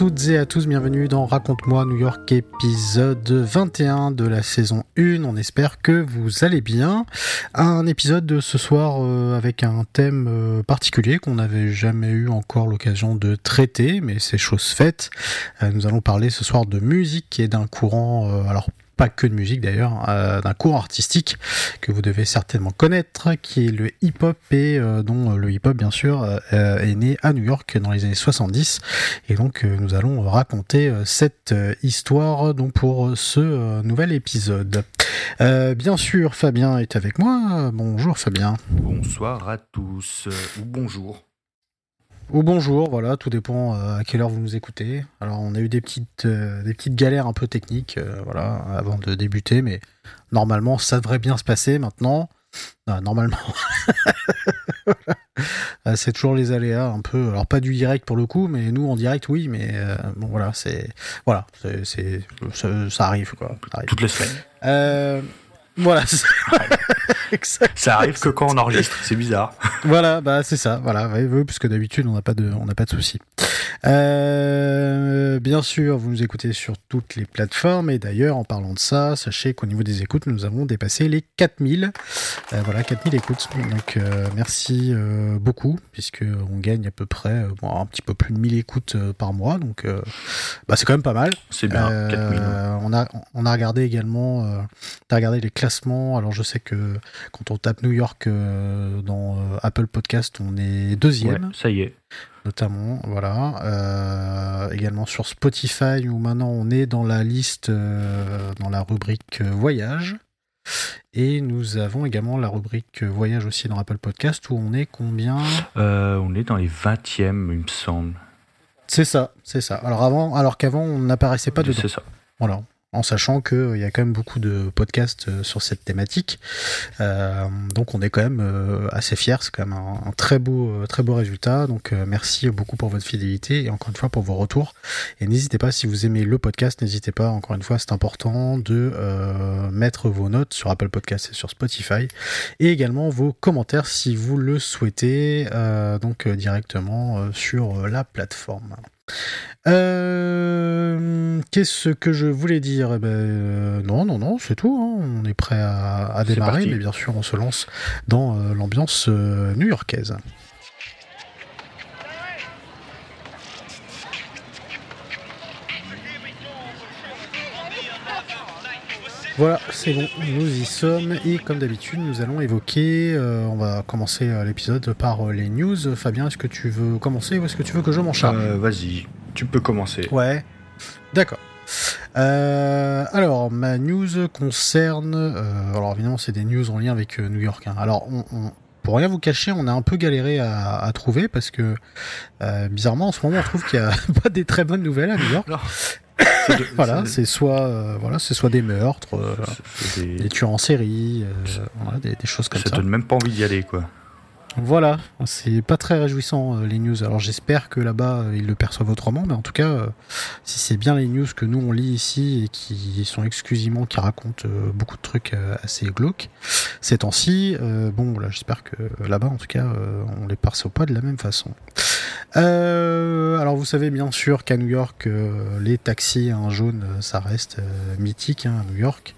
Toutes et à tous, bienvenue dans Raconte-moi New York épisode 21 de la saison 1. On espère que vous allez bien. Un épisode de ce soir euh, avec un thème euh, particulier qu'on n'avait jamais eu encore l'occasion de traiter, mais c'est chose faite. Euh, nous allons parler ce soir de musique et d'un courant, alors pas que de musique d'ailleurs, euh, d'un cours artistique que vous devez certainement connaître, qui est le hip-hop et euh, dont le hip-hop bien sûr euh, est né à New York dans les années 70. Et donc nous allons raconter cette histoire donc pour ce nouvel épisode. bien sûr, Fabien est avec moi. Bonjour Fabien. Bonsoir à tous ou bonjour ou bonjour, voilà, tout dépend euh, à quelle heure vous nous écoutez. Alors on a eu des petites, euh, des petites galères un peu techniques, euh, voilà, avant de débuter, mais normalement ça devrait bien se passer maintenant. normalement, c'est toujours les aléas un peu. Alors pas du direct pour le coup, mais nous en direct oui, mais bon voilà, c'est voilà, c'est ça, arrive quoi. Toutes les semaines. Voilà. ça arrive que quand on enregistre, c'est bizarre. voilà, bah c'est ça. Voilà, oui, puisque d'habitude on n'a pas de, on n'a pas de soucis. Euh, bien sûr, vous nous écoutez sur toutes les plateformes et d'ailleurs, en parlant de ça, sachez qu'au niveau des écoutes, nous avons dépassé les 4000. Euh, voilà, 4000 écoutes. Donc euh, merci beaucoup puisque on gagne à peu près un petit peu plus de 1000 écoutes par mois. Donc bah, c'est quand même pas mal. C'est bien. 4000. On a on a regardé également, on a regardé les classements. Alors je sais que quand on tape New York dans Apple Podcast, on est deuxième. ça y est notamment, voilà. Euh, également sur Spotify où maintenant on est dans la liste, euh, dans la rubrique euh, voyage. Et nous avons également la rubrique voyage aussi dans Apple Podcast où on est combien? On est dans les 20e, il me semble. C'est ça, c'est ça. Alors avant, alors qu'avant on n'apparaissait pas dedans. C'est ça. Voilà en sachant qu'il euh, y a quand même beaucoup de podcasts euh, sur cette thématique. Euh, donc on est quand même assez fiers, c'est quand même un, très beau, très beau résultat. Donc merci beaucoup pour votre fidélité et encore une fois pour vos retours. Et n'hésitez pas si vous aimez le podcast, n'hésitez pas encore une fois, c'est important de mettre vos notes sur Apple Podcasts et sur Spotify et également vos commentaires si vous le souhaitez, donc directement sur la plateforme. Euh, qu'est-ce que je voulais dire? Eh ben, euh, Non, non, non, c'est tout. Hein. On est prêt à, démarrer, mais bien sûr, on se lance dans euh, l'ambiance new-yorkaise. Voilà, c'est bon, nous y sommes et comme d'habitude, nous allons évoquer, euh, on va commencer euh, l'épisode par euh, les news. Fabien, est-ce que tu veux commencer ou est-ce que tu veux que je m'en charge? Vas-y, tu peux commencer. Ouais, d'accord. alors, ma news concerne, alors évidemment, c'est des news en lien avec New York. Hein. Alors, pour rien vous cacher, on a un peu galéré à, trouver parce que bizarrement en ce moment on trouve qu'il n'y a pas des très bonnes nouvelles à New York voilà, c'est soit euh, voilà, c'est soit des meurtres, euh, des... tueurs en série, euh, des, choses comme ça. Ça donne même pas envie d'y aller, quoi. Voilà, c'est pas très réjouissant les news. Alors j'espère que là-bas ils le perçoivent autrement, mais en tout cas, si c'est bien les news que nous on lit ici et qui sont exclusivement qui racontent beaucoup de trucs assez glauques ces temps-ci, bon, là j'espère que là-bas en tout cas on les perçoit pas de la même façon. Euh, alors vous savez bien sûr qu'à New York, euh, les taxis en jaune, euh, ça reste mythique hein, à New York.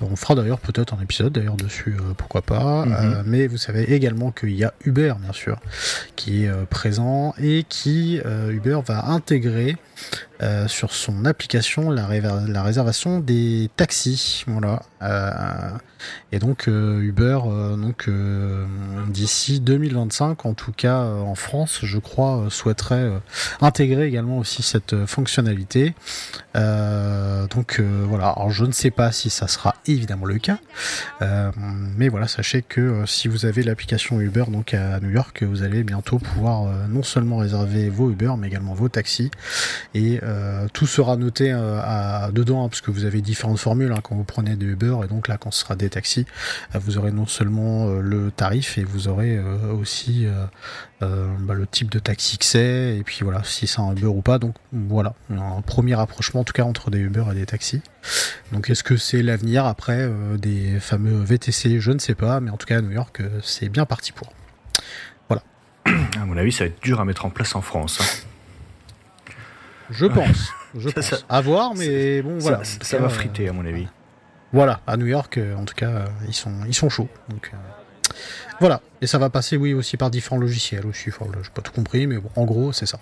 On fera d'ailleurs peut-être un épisode d'ailleurs dessus, pourquoi pas. Mhm. mais vous savez également qu'il y a Uber bien sûr qui est présent et qui Uber va intégrer euh, sur son application la, réservation des taxis. Voilà. Euh, et donc euh, Uber, donc d'ici 2025, en tout cas en France, je crois, souhaiterait intégrer également aussi cette fonctionnalité. donc voilà, alors je ne sais pas si ça sera évidemment le cas, mais voilà, sachez que si vous avez l'application Uber donc à New York, vous allez bientôt pouvoir non seulement réserver vos Uber, mais également vos taxis, et tout sera noté à, dedans, hein, parce que vous avez différentes formules hein, quand vous prenez des Uber, et donc là quand ce sera des taxis, vous aurez non seulement le tarif, et vous aurez aussi bah, le type de taxi que c'est, et puis voilà, si c'est un Uber ou pas. Donc voilà, un premier rapprochement en tout cas entre des Uber et des taxis. Donc est-ce que c'est l'avenir après euh, des fameux VTC Je ne sais pas, mais en tout cas à New York, euh, c'est bien parti pour. Voilà. À mon avis, ça va être dur à mettre en place en France. Hein. Je pense. Je pense. à voir, mais bon, voilà. Ça, va friter, à mon avis. Voilà, à New York, euh, en tout cas, ils sont, ils sont chauds. Donc, voilà. Et ça va passer, oui, aussi par différents logiciels aussi. Enfin, j'ai pas tout compris, mais bon, en gros, c'est ça.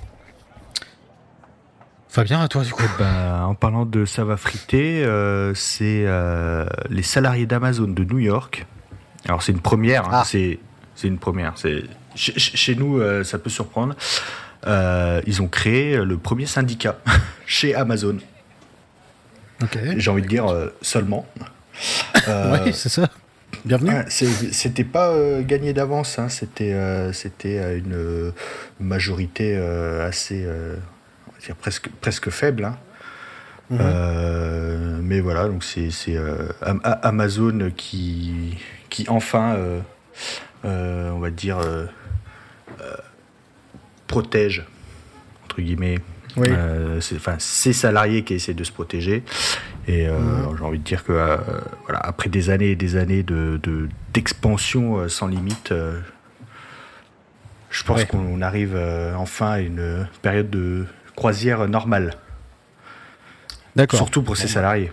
Fabien, à toi du coup. Bah, en parlant de ça va friter, euh, c'est euh, les salariés d'Amazon de New York. Alors c'est une première, hein, ah. c'est une première. C'est chez, nous, euh, ça peut surprendre. Ils ont créé le premier syndicat chez Amazon. J'ai envie de dire seulement. oui, c'est ça. Bienvenue. c'était pas gagné d'avance, hein. c'était c'était une majorité assez presque, presque faible. Hein. Mhm. Euh, mais voilà, donc c'est euh, Amazon qui, qui enfin, euh, on va dire, protège, entre guillemets, enfin, ses salariés qui essaient de se protéger. Et mhm. j'ai envie de dire que voilà, après des années et des années de d'expansion sans limite, je pense qu'on arrive enfin à une période de croisière normale. D'accord. Surtout pour ses salariés.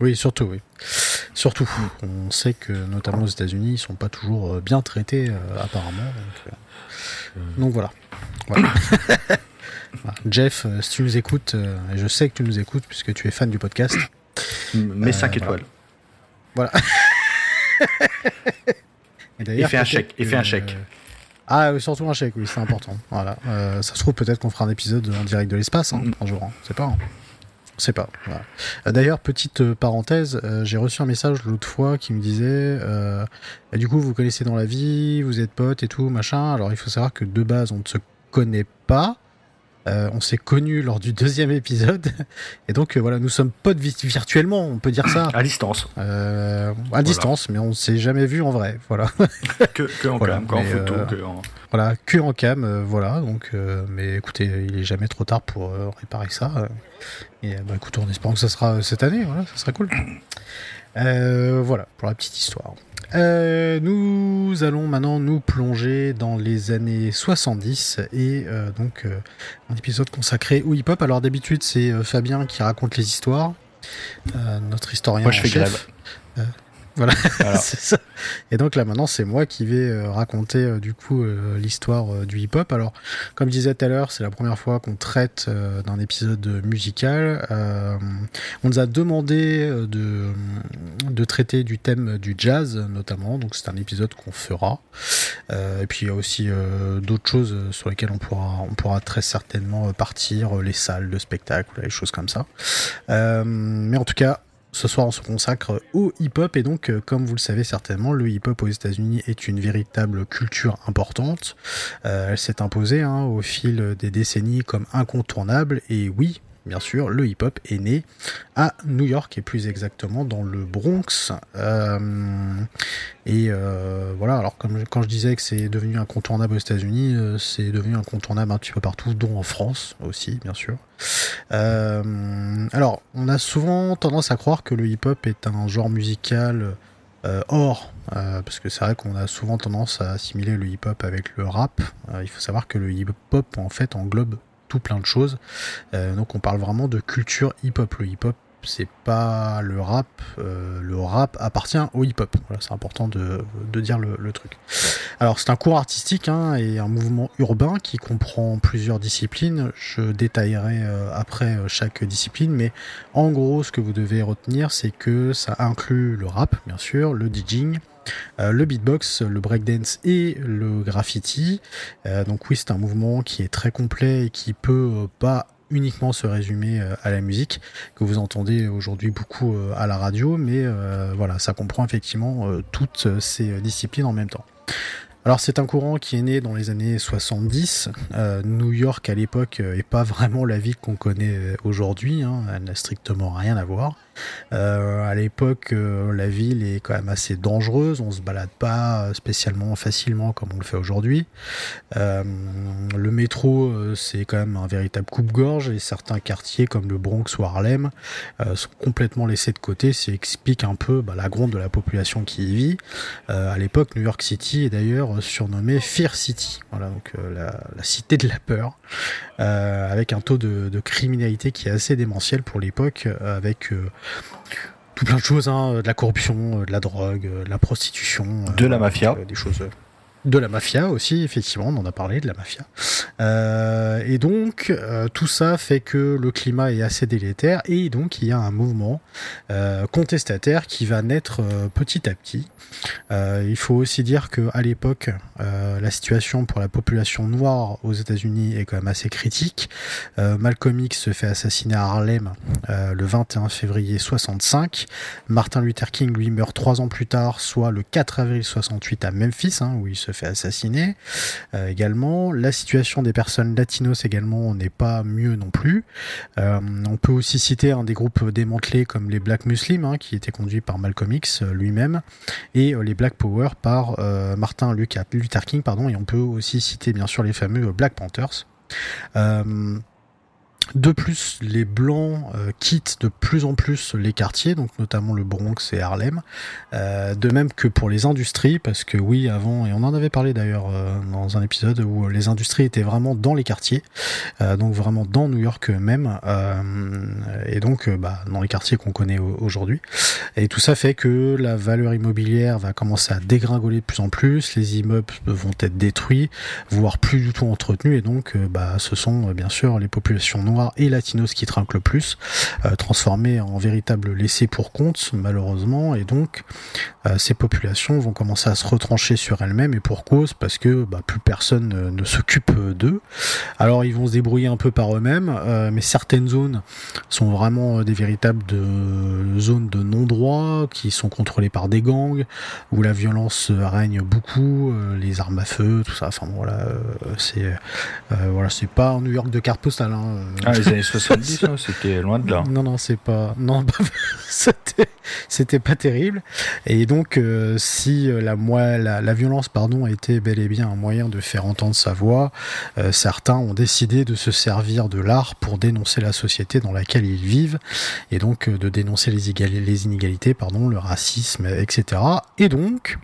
Oui, surtout, oui. Surtout. On sait que, notamment aux États-Unis, ils sont pas toujours euh, bien traités, euh, apparemment. Donc, euh, voilà. Jeff, si tu nous écoutes, et je sais que tu nous écoutes puisque tu es fan du podcast. Mets 5 étoiles. Voilà. et, fait un chèque. Et fait un chèque. Ah, surtout un chèque, oui, c'est important. Voilà. Ça se trouve, peut-être qu'on fera un épisode en direct de l'espace hein, un jour. Hein. C'est pas. Hein. C'est pas. Euh, d'ailleurs, petite euh, parenthèse, j'ai reçu un message l'autre fois qui me disait du coup, vous connaissez dans la vie, vous êtes potes et tout, machin. Alors, il faut savoir que de base, on ne se connaît pas. Euh, on s'est connus lors du deuxième épisode. Et donc, euh, voilà, nous sommes potes virtuellement, on peut dire ça. À distance. Euh, à distance, mais on ne s'est jamais vu en vrai. Voilà. que, en cam, en photo. Que en... Voilà, que en cam, voilà. Donc, mais écoutez, il est jamais trop tard pour réparer ça. Et bah, écoute, on espère que ça sera cette année, voilà, ça sera cool. voilà, pour la petite histoire. Euh, nous allons maintenant nous plonger dans les années 70 et euh, donc euh, un épisode consacré au hip-hop. Alors d'habitude c'est Fabien qui raconte les histoires, notre historien Moi, je fais chef. Voilà, c'est ça. Et donc là maintenant c'est moi qui vais euh, raconter euh, du coup euh, l'histoire du hip-hop. Alors comme je disais tout à l'heure, c'est la première fois qu'on traite d'un épisode musical. on nous a demandé de, de traiter du thème du jazz notamment, donc c'est un épisode qu'on fera. et puis il y a aussi d'autres choses sur lesquelles on pourra, on pourra très certainement partir, les salles de spectacle, les choses comme ça. mais en tout cas, ce soir, on se consacre au hip-hop et donc, euh, comme vous le savez certainement, le hip-hop aux États-Unis est une véritable culture importante. Euh, elle s'est imposée hein, au fil des décennies comme incontournable et oui, bien sûr, le hip-hop est né à New York et plus exactement dans le Bronx. Euh, et euh, voilà, alors comme quand je disais que c'est devenu incontournable aux États-Unis, euh, c'est devenu incontournable un petit peu partout, dont en France aussi, bien sûr. alors, on a souvent tendance à croire que le hip-hop est un genre musical or, parce que c'est vrai qu'on a souvent tendance à assimiler le hip-hop avec le rap. il faut savoir que le hip-hop en fait englobe plein de choses. Euh, donc on parle vraiment de culture hip-hop. Le hip-hop c'est pas le rap, euh, le rap appartient au hip-hop. C'est important de, dire le, truc. Alors c'est un cours artistique hein, et un mouvement urbain qui comprend plusieurs disciplines. Je détaillerai euh, après chaque discipline, mais en gros ce que vous devez retenir c'est que ça inclut le rap bien sûr, le DJing, le beatbox, le breakdance et le graffiti. donc oui, c'est un mouvement qui est très complet et qui peut pas uniquement se résumer à la musique que vous entendez aujourd'hui beaucoup à la radio, mais voilà, ça comprend effectivement toutes ces disciplines en même temps. Alors c'est un courant qui est né dans les années 70. Euh, New York à l'époque euh, est pas vraiment la ville qu'on connaît euh, aujourd'hui. Hein. Elle n'a strictement rien à voir. Euh, à l'époque, euh, la ville est quand même assez dangereuse. On se balade pas spécialement facilement comme on le fait aujourd'hui. Euh, le métro, euh, c'est quand même un véritable coupe-gorge et certains quartiers comme le Bronx ou Harlem euh, sont complètement laissés de côté. Ça explique un peu bah, la gronde de la population qui y vit. à l'époque, New York City est d'ailleurs surnommée Fear City. Voilà, donc la, la, cité de la peur, avec un taux de, de, criminalité qui est assez démentiel pour l'époque, avec tout plein de choses, hein, de la corruption, de la drogue, de la prostitution, de la mafia, des choses de la mafia aussi, effectivement, on en a parlé de la mafia. Euh, et donc, euh, tout ça fait que le climat est assez délétère et donc il y a un mouvement euh, contestataire qui va naître petit à petit. Il faut aussi dire que à l'époque, la situation pour la population noire aux États-Unis est quand même assez critique. Malcolm X se fait assassiner à Harlem le 21 février 65. Martin Luther King lui meurt trois ans plus tard, soit le 4 avril 68 à Memphis, hein, où il se fait assassiner euh, également. La situation des personnes latinos également n'est pas mieux non plus. Euh, on peut aussi citer un des groupes démantelés comme les Black Muslims, hein, qui étaient conduits par Malcolm X euh, lui-même, et les Black Power par Martin Luther King, pardon, et on peut aussi citer bien sûr les fameux Black Panthers. De plus, les blancs euh, quittent de plus en plus les quartiers, donc notamment le Bronx et Harlem. Euh, de même que pour les industries, parce que oui, avant, et on en avait parlé d'ailleurs euh, dans un épisode où les industries étaient vraiment dans les quartiers, donc vraiment dans New York même, et donc bah, dans les quartiers qu'on connaît aujourd'hui. Et tout ça fait que la valeur immobilière va commencer à dégringoler de plus en plus, les immeubles vont être détruits, voire plus du tout entretenus, et donc bah, ce sont bien sûr les populations noires et latinos qui trinquent le plus, euh, transformés en véritables laissés pour compte, malheureusement, et donc euh, ces populations vont commencer à se retrancher sur elles-mêmes, et pour cause, parce que bah, plus personne ne, s'occupe d'eux. Alors ils vont se débrouiller un peu par eux-mêmes, euh, mais certaines zones sont vraiment des véritables zones de non-droit, qui sont contrôlées par des gangs, où la violence règne beaucoup, les armes à feu, tout ça, enfin voilà, c'est voilà, c'est pas New York de carte postale. Hein, ah, les années 70, hein, c'était loin de là. Non, non, c'est pas. Non, c'était, c'était pas terrible. Et donc, euh, si euh, la, la, la, violence, pardon, était bel et bien un moyen de faire entendre sa voix, euh, certains ont décidé de se servir de l'art pour dénoncer la société dans laquelle ils vivent, et donc euh, de dénoncer les, les inégalités, pardon, le racisme, etc. Et donc,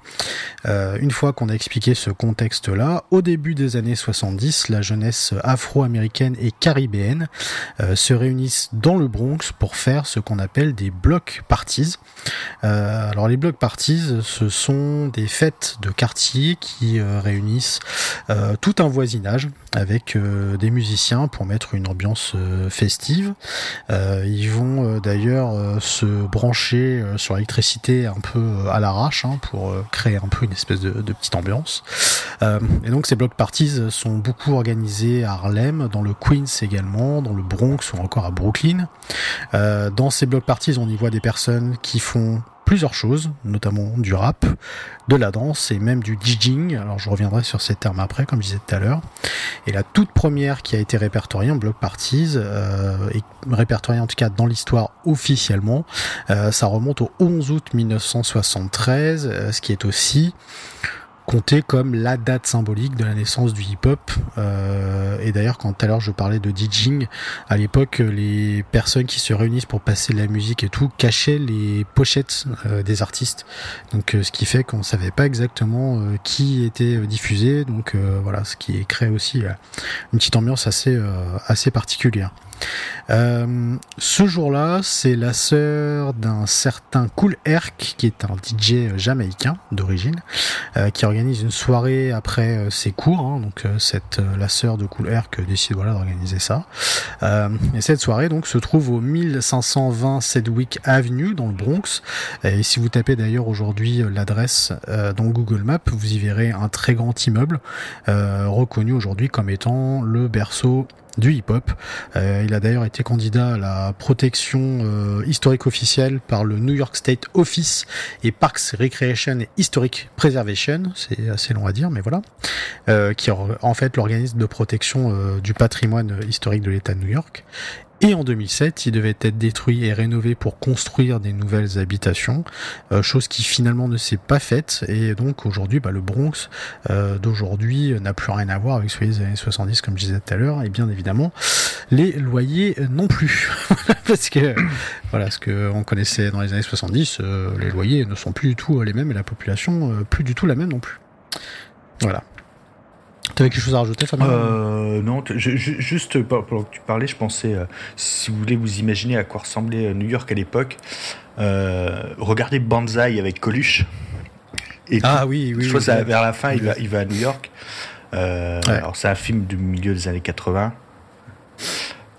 euh, une fois qu'on a expliqué ce contexte-là, au début des années 70, la jeunesse afro-américaine et caribéenne euh, se réunissent dans le Bronx pour faire ce qu'on appelle des block parties. Euh, alors les block parties, ce sont des fêtes de quartier qui euh, réunissent tout un voisinage avec des musiciens pour mettre une ambiance festive. ils vont d'ailleurs se brancher sur l'électricité un peu à l'arrache hein, pour créer un peu une espèce de, petite ambiance. et donc ces block parties sont beaucoup organisés à Harlem, dans le Queens également, dans le Bronx ou encore à Brooklyn. Euh, dans ces block parties, on y voit des personnes qui font plusieurs choses, notamment du rap, de la danse et même du DJing. Alors je reviendrai sur ces termes après, comme je disais tout à l'heure. Et la toute première qui a été répertoriée en block parties, euh, et répertoriée en tout cas dans l'histoire officiellement, euh, ça remonte au 11 août 1973, euh, ce qui est aussi compté comme la date symbolique de la naissance du hip-hop. Euh, et d'ailleurs, quand tout à l'heure je parlais de DJing, à l'époque, les personnes qui se réunissent pour passer de la musique et tout cachaient les pochettes euh, des artistes. Donc, euh, ce qui fait qu'on savait pas exactement qui était diffusé. Donc, voilà, ce qui crée aussi une petite ambiance assez assez particulière. Euh, ce jour-là, c'est la sœur d'un certain Cool Herc, qui est un DJ jamaïcain d'origine, euh, qui organise une soirée après euh, ses cours. Hein. donc cette la sœur de Cool Herc décide d'organiser ça. et cette soirée donc se trouve au 1520 Sedgwick Avenue dans le Bronx. Et si vous tapez d'ailleurs aujourd'hui l'adresse dans Google Maps, vous y verrez un très grand immeuble reconnu aujourd'hui comme étant le berceau du hip-hop. Euh, il a d'ailleurs été candidat à la protection euh, historique officielle par le New York State Office et Parks Recreation Historic Preservation, c'est assez long à dire, mais voilà, euh, qui est en fait l'organisme de protection du patrimoine historique de l'État de New York. Et en 2007, il devait être détruit et rénové pour construire des nouvelles habitations, euh, chose qui finalement ne s'est pas faite. Et donc aujourd'hui, bah, le Bronx euh, d'aujourd'hui n'a plus rien à voir avec celui des années 70, comme je disais tout à l'heure. Et bien évidemment, les loyers non plus, parce que voilà, ce que on connaissait dans les années 70, euh, les loyers ne sont plus du tout les mêmes et la population plus du tout la même non plus. Voilà. T'avais quelque chose à rajouter, Fabien euh, Non, juste pendant que tu parlais, je pensais, euh, si vous voulez vous imaginer à quoi ressemblait euh, New York à l'époque, euh, regardez Banzai avec Coluche. Et ah oui, oui. Je crois que vers la fin, il va, il va à New York. Alors c'est un film du milieu des années 80.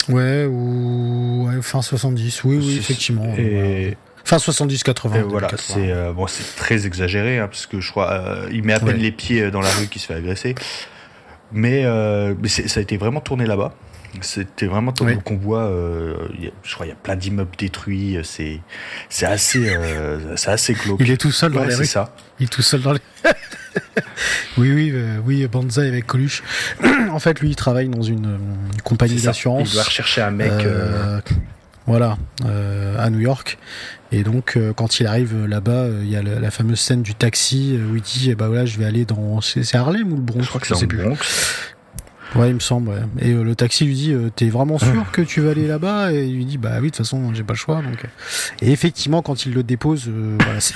Ouais, ou fin 70, oui, oui, effectivement. Et... Fin 70-80. Voilà, c'est bon, c'est très exagéré, hein, parce que je crois, il met à peine les pieds dans la rue qui se fait agresser. Mais, euh, ça a été vraiment tourné là-bas. C'était vraiment tourné. qu'on voit, euh, je crois, il y a plein d'immeubles détruits. C'est, c'est assez, euh, c'est assez glauque. Il est tout seul dans les rues. ça. Il est tout seul dans les. oui, oui, oui, Banzai avec Coluche. en fait, lui, il travaille dans une, compagnie d'assurance. Il doit rechercher un mec. Voilà, à New York. Et donc, euh, quand il arrive là-bas, euh, il y a la, fameuse scène du taxi euh, où il dit, bah voilà, je vais aller dans, c'est Harlem ou le Bronx Je crois que c'est Bronx. Ouais, il me semble. Ouais. Et le taxi lui dit, t'es vraiment sûr que tu vas aller là-bas? Et il lui dit, bah oui, de toute façon, j'ai pas le choix. Donc. Et effectivement, quand il le dépose, voilà, c'est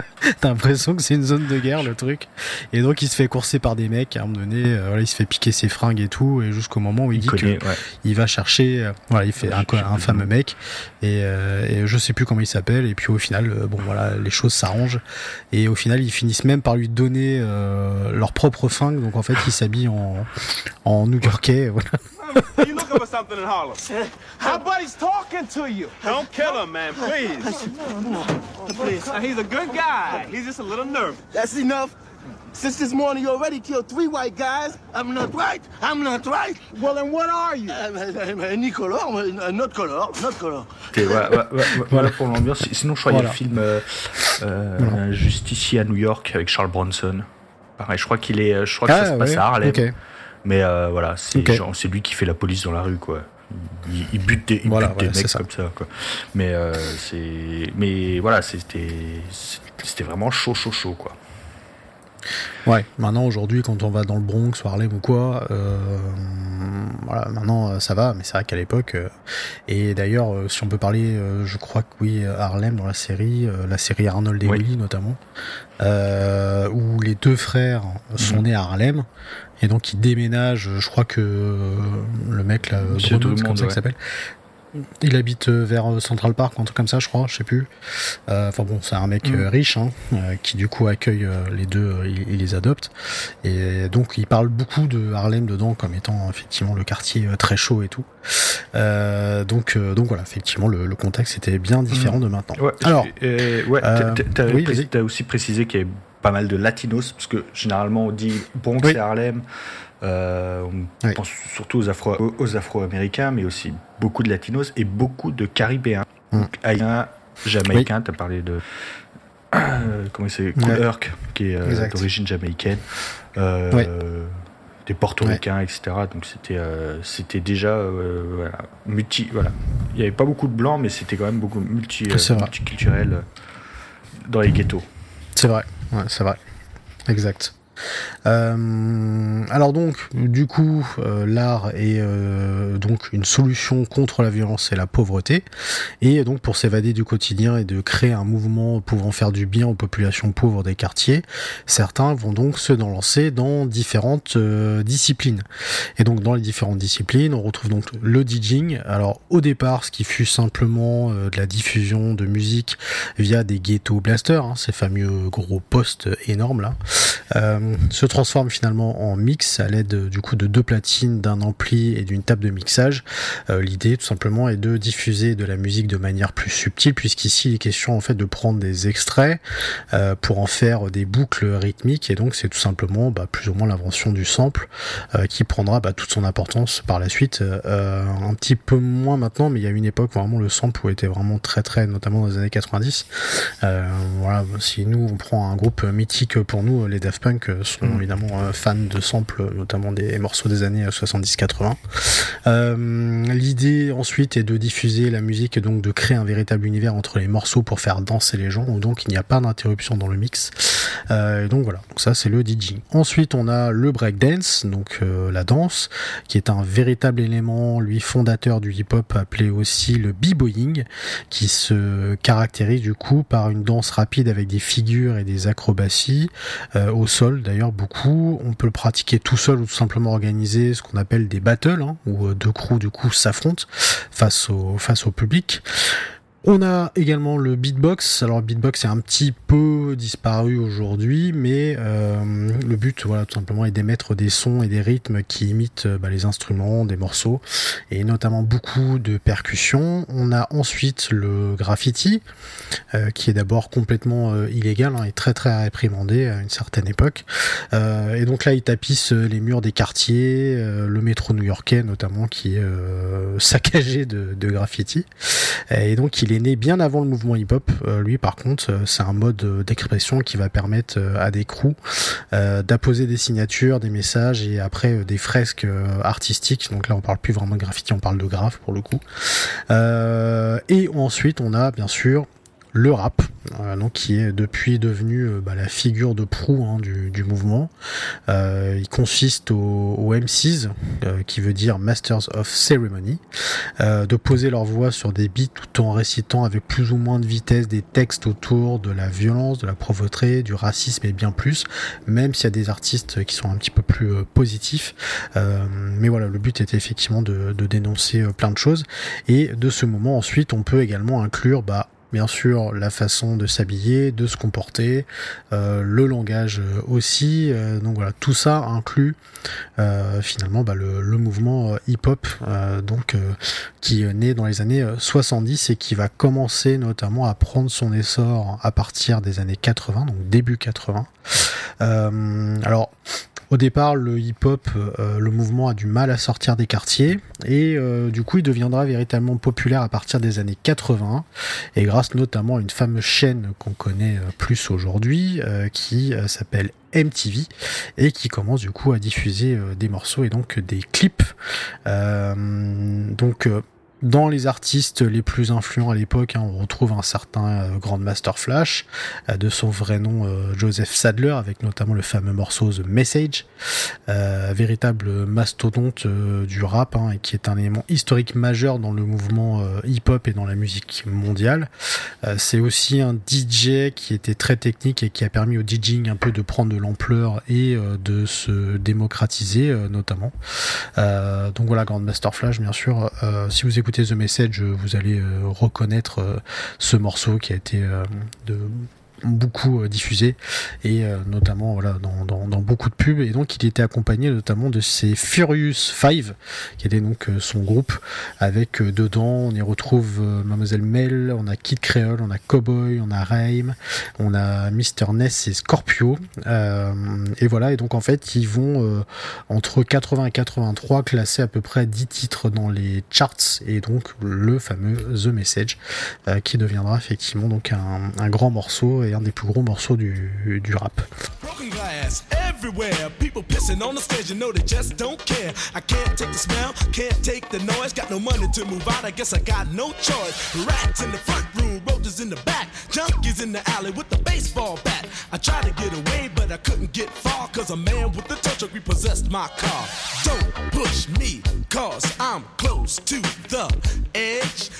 T'as l'impression que c'est une zone de guerre le truc. Et donc il se fait courser par des mecs. À un moment donné, euh, voilà, il se fait piquer ses fringues et tout, et jusqu'au moment où il, dit qu'il il va chercher, euh, voilà, il fait un, un fameux mec. Et, euh, et, je sais plus comment il s'appelle. Et puis au final, bon voilà, les choses s'arrangent. Et au final, ils finissent même par lui donner leur propre fringue. Donc en fait, il s'habille en en New-Yorkais. Voilà. You looking for something in Harlem? My buddy's talking to you. Don't kill him, man, please. Please. He's a good guy. He's just a little nervous. That's enough. Since this morning, you already killed three white guys. I'm not right. I'm not right. Well, then what are you? Ni color, not color, not color. voilà, voilà, pour l'ambiance. Sinon, je crois qu'il y a le film euh, euh, Justicier à New York avec Charles Bronson. Pareil, je crois qu'il est, je crois que ah, ça se passe ouais. à Harlem. Okay. Mais euh, voilà, c'est c'est lui qui fait la police dans la rue, quoi. Il, bute des, il bute des mecs comme ça, quoi. Mais euh, c'est, mais voilà, c'était, c'était vraiment chaud, chaud, chaud, quoi. Ouais, maintenant aujourd'hui, quand on va dans le Bronx, ou Harlem ou quoi, euh, voilà, maintenant ça va, mais c'est vrai qu'à l'époque, euh, et d'ailleurs, euh, si on peut parler, je crois que oui, Harlem dans la série, la série Arnold et Willy notamment, où les deux frères sont mhm. nés à Harlem, et donc ils déménagent, je crois que le mec là, Drummond, comme ça qu'il s'appelle, il habite euh, vers euh, Central Park, un truc comme ça, je crois, je sais plus. Euh, enfin bon, c'est un mec mm. riche hein, qui du coup accueille les deux, il, les adopte. Et donc il parle beaucoup de Harlem dedans comme étant effectivement le quartier très chaud et tout. donc donc voilà, effectivement le, contexte était bien différent de maintenant. Alors, ouais, t'as aussi précisé qu'il y avait pas mal de latinos parce que généralement on dit Bronx et Harlem euh, on pense surtout aux, Afro, aux Afro-Américains, mais aussi beaucoup de Latinos et beaucoup de Caribéens. Mm. Haïtiens, Jamaïcains, tu as parlé de. comment c'est Cool qui est euh, d'origine jamaïcaine. Euh, des portoricains, etc. Donc c'était c'était déjà multi. Voilà. Il n'y avait pas beaucoup de blancs, mais c'était quand même beaucoup multi, multiculturel dans les ghettos. C'est vrai, ouais, c'est vrai. Exact. Euh, alors donc, du coup, euh, l'art est euh, donc une solution contre la violence et la pauvreté, et donc pour s'évader du quotidien et de créer un mouvement pouvant faire du bien aux populations pauvres des quartiers, certains vont donc se lancer dans différentes disciplines. Et donc dans les différentes disciplines, on retrouve donc le DJing. Alors au départ, ce qui fut simplement de la diffusion de musique via des ghetto blasters, hein, ces fameux gros postes énormes là, se transforme finalement en mix à l'aide du coup de deux platines, d'un ampli et d'une table de mixage. Euh, l'idée tout simplement est de diffuser de la musique de manière plus subtile puisqu'ici il est question en fait de prendre des extraits euh, pour en faire des boucles rythmiques et donc c'est tout simplement bah, plus ou moins l'invention du sample euh, qui prendra bah, toute son importance par la suite. un petit peu moins maintenant mais il y a une époque vraiment le sample était vraiment très très notamment dans les années 90. voilà, si nous on prend un groupe mythique pour nous, les Daft Punk sont mm. évidemment euh, fan de samples, notamment des morceaux des années 70-80. Euh, l'idée ensuite est de diffuser la musique et donc de créer un véritable univers entre les morceaux pour faire danser les gens, donc il n'y a pas d'interruption dans le mix. Euh, donc voilà, donc ça c'est le DJing. Ensuite on a le breakdance, donc la danse, qui est un véritable élément, lui fondateur du hip-hop appelé aussi le b-boying, qui se caractérise du coup par une danse rapide avec des figures et des acrobaties au sol d'ailleurs beaucoup. On peut le pratiquer tout seul ou tout simplement organiser ce qu'on appelle des battles, hein, où euh, deux crews du coup s'affrontent face au, face au public. On a également le beatbox. Alors beatbox est un petit peu disparu aujourd'hui, mais euh, le but, voilà, tout simplement, est d'émettre des sons et des rythmes qui imitent euh, bah, les instruments, des morceaux, et notamment beaucoup de percussions. On a ensuite le graffiti, euh, qui est d'abord complètement illégal hein, et très très réprimandé à une certaine époque. et donc là, il tapisse les murs des quartiers, le métro new-yorkais notamment, qui est saccagé de, de graffiti. Et donc il est né bien avant le mouvement hip-hop. Euh, lui, par contre, euh, c'est un mode euh, d'expression qui va permettre à des crews d'apposer des signatures, des messages et après des fresques artistiques. Donc là, on parle plus vraiment de graffiti, on parle de graphe pour le coup. et ensuite, on a bien sûr le rap, euh, donc qui est depuis devenu euh, bah, la figure de proue hein, du, mouvement. Euh, il consiste au, MCs, qui veut dire Masters of Ceremony, de poser leur voix sur des beats tout en récitant avec plus ou moins de vitesse des textes autour de la violence, de la pauvreté, du racisme et bien plus, même s'il y a des artistes qui sont un petit peu plus positifs. mais voilà, le but était effectivement de, de dénoncer plein de choses. Et de ce moment ensuite, on peut également inclure bah, bien sûr la façon de s'habiller, de se comporter, euh, le langage euh, aussi. Euh, donc voilà, tout ça inclut finalement bah, le, mouvement hip-hop, donc qui né dans les années 70 et qui va commencer notamment à prendre son essor à partir des années 80, donc début 80. Alors au départ, le hip-hop, euh, le mouvement a du mal à sortir des quartiers et euh, du coup, il deviendra véritablement populaire à partir des années 80 et grâce notamment à une fameuse chaîne qu'on connaît euh, plus aujourd'hui qui s'appelle MTV et qui commence du coup à diffuser des morceaux et donc des clips. donc dans les artistes les plus influents à l'époque, hein, on retrouve un certain euh, Grandmaster Flash, euh, de son vrai nom euh, Joseph Sadler, avec notamment le fameux morceau The Message, véritable mastodonte du rap, hein, et qui est un élément historique majeur dans le mouvement hip-hop et dans la musique mondiale. C'est aussi un DJ qui était très technique et qui a permis au DJing un peu de prendre de l'ampleur et de se démocratiser, notamment. donc voilà, Grandmaster Flash, bien sûr. si vous The Message, vous allez euh, reconnaître euh, ce morceau qui a été euh, de beaucoup euh, diffusé et euh, notamment voilà dans, dans, beaucoup de pubs. Et donc il était accompagné notamment de ces Furious Five qui était donc euh, son groupe avec dedans on y retrouve Mademoiselle Mel on a Kid Creole on a Cowboy on a Raim on a Mr Ness et Scorpio. Et voilà et donc en fait ils vont entre 80 et 83 classer à peu près 10 titres dans les charts et donc le fameux The Message qui deviendra effectivement donc un, un grand morceau et un des plus gros morceaux du, du rap. Everywhere. People pissing on the stage, you know they just don't care. I can't take the smell, can't take the noise. Got no money to move out, I guess I got no choice. Rats in the front room, soldiers in the back, junkies in the alley with the baseball bat. I tried to get away, but I couldn't get far, cause a man with the tow truck repossessed my car. Don't push me, cause I'm close to the edge.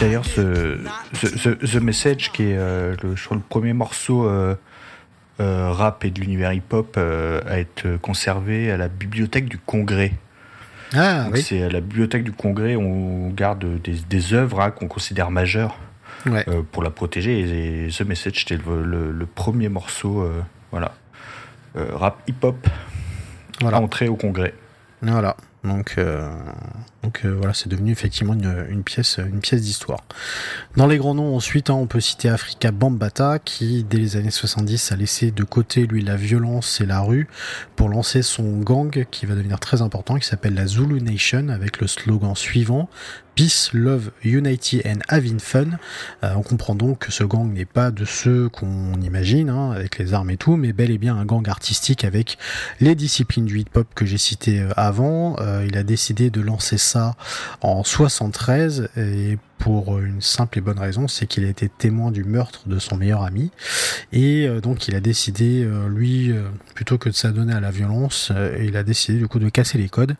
D'ailleurs, ce, ce, The Message, qui est euh, le, le premier morceau euh, euh, rap et de l'univers hip-hop à être conservé à la bibliothèque du Congrès. Ah, oui. C'est à la bibliothèque du Congrès, on garde des, des œuvres hein, qu'on considère majeures ouais. pour la protéger. Et, The Message, c'était le, le, le, premier morceau, voilà, rap hip-hop, voilà. entré au Congrès. Voilà. Donc, euh, donc euh, voilà, c'est devenu effectivement une, une, pièce, une pièce d'histoire. Dans les grands noms, ensuite, hein, on peut citer Afrika Bambata, qui dès les années 70 a laissé de côté lui la violence et la rue pour lancer son gang qui va devenir très important, qui s'appelle la Zulu Nation, avec le slogan suivant Peace, Love, Unity and Having Fun. Euh, on comprend donc que ce gang n'est pas de ceux qu'on imagine, hein, avec les armes et tout, mais bel et bien un gang artistique avec les disciplines du hip-hop que j'ai cité euh, avant. Euh, il a décidé de lancer ça en 73 et pour une simple et bonne raison, c'est qu'il a été témoin du meurtre de son meilleur ami. Et euh, donc il a décidé, euh, lui, euh, plutôt que de s'adonner à la violence, il a décidé du coup de casser les codes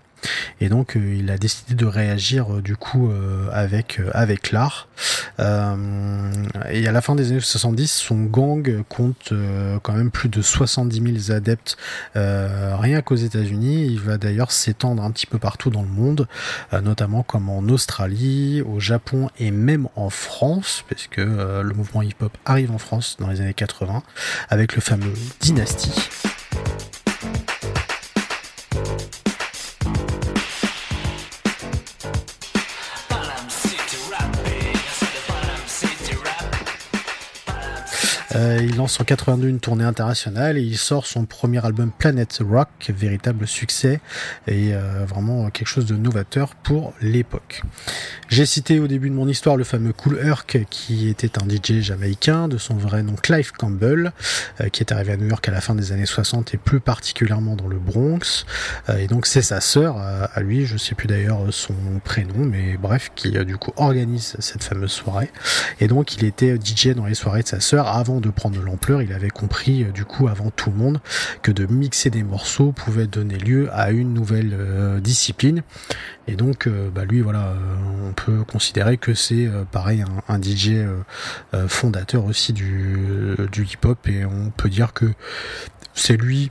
et donc euh, il a décidé de réagir euh, du coup euh, avec avec l'art. et à la fin des années 70, son gang compte quand même plus de 70 000 adeptes rien qu'aux États-Unis. Il va d'ailleurs s'étendre un petit peu partout dans le monde, notamment comme en Australie, au Japon et même en France, parce que le mouvement hip-hop arrive en France dans les années 80 avec le fameux Dynasty. Euh, il lance en 82 une tournée internationale et il sort son premier album Planet Rock, véritable succès et euh, vraiment quelque chose de novateur pour l'époque. J'ai cité au début de mon histoire le fameux Cool Herc qui était un DJ jamaïcain de son vrai nom Clive Campbell, euh, qui est arrivé à New York à la fin des années 60 et plus particulièrement dans le Bronx. Et donc c'est sa sœur à lui, je sais plus d'ailleurs son prénom, mais bref, qui du coup organise cette fameuse soirée. Et donc il était DJ dans les soirées de sa sœur avant de prendre l'ampleur, il avait compris euh, du coup avant tout le monde que de mixer des morceaux pouvait donner lieu à une nouvelle euh, discipline. Et donc, euh, bah lui, voilà, on peut considérer que c'est pareil un, DJ fondateur aussi du, du hip-hop et on peut dire que c'est lui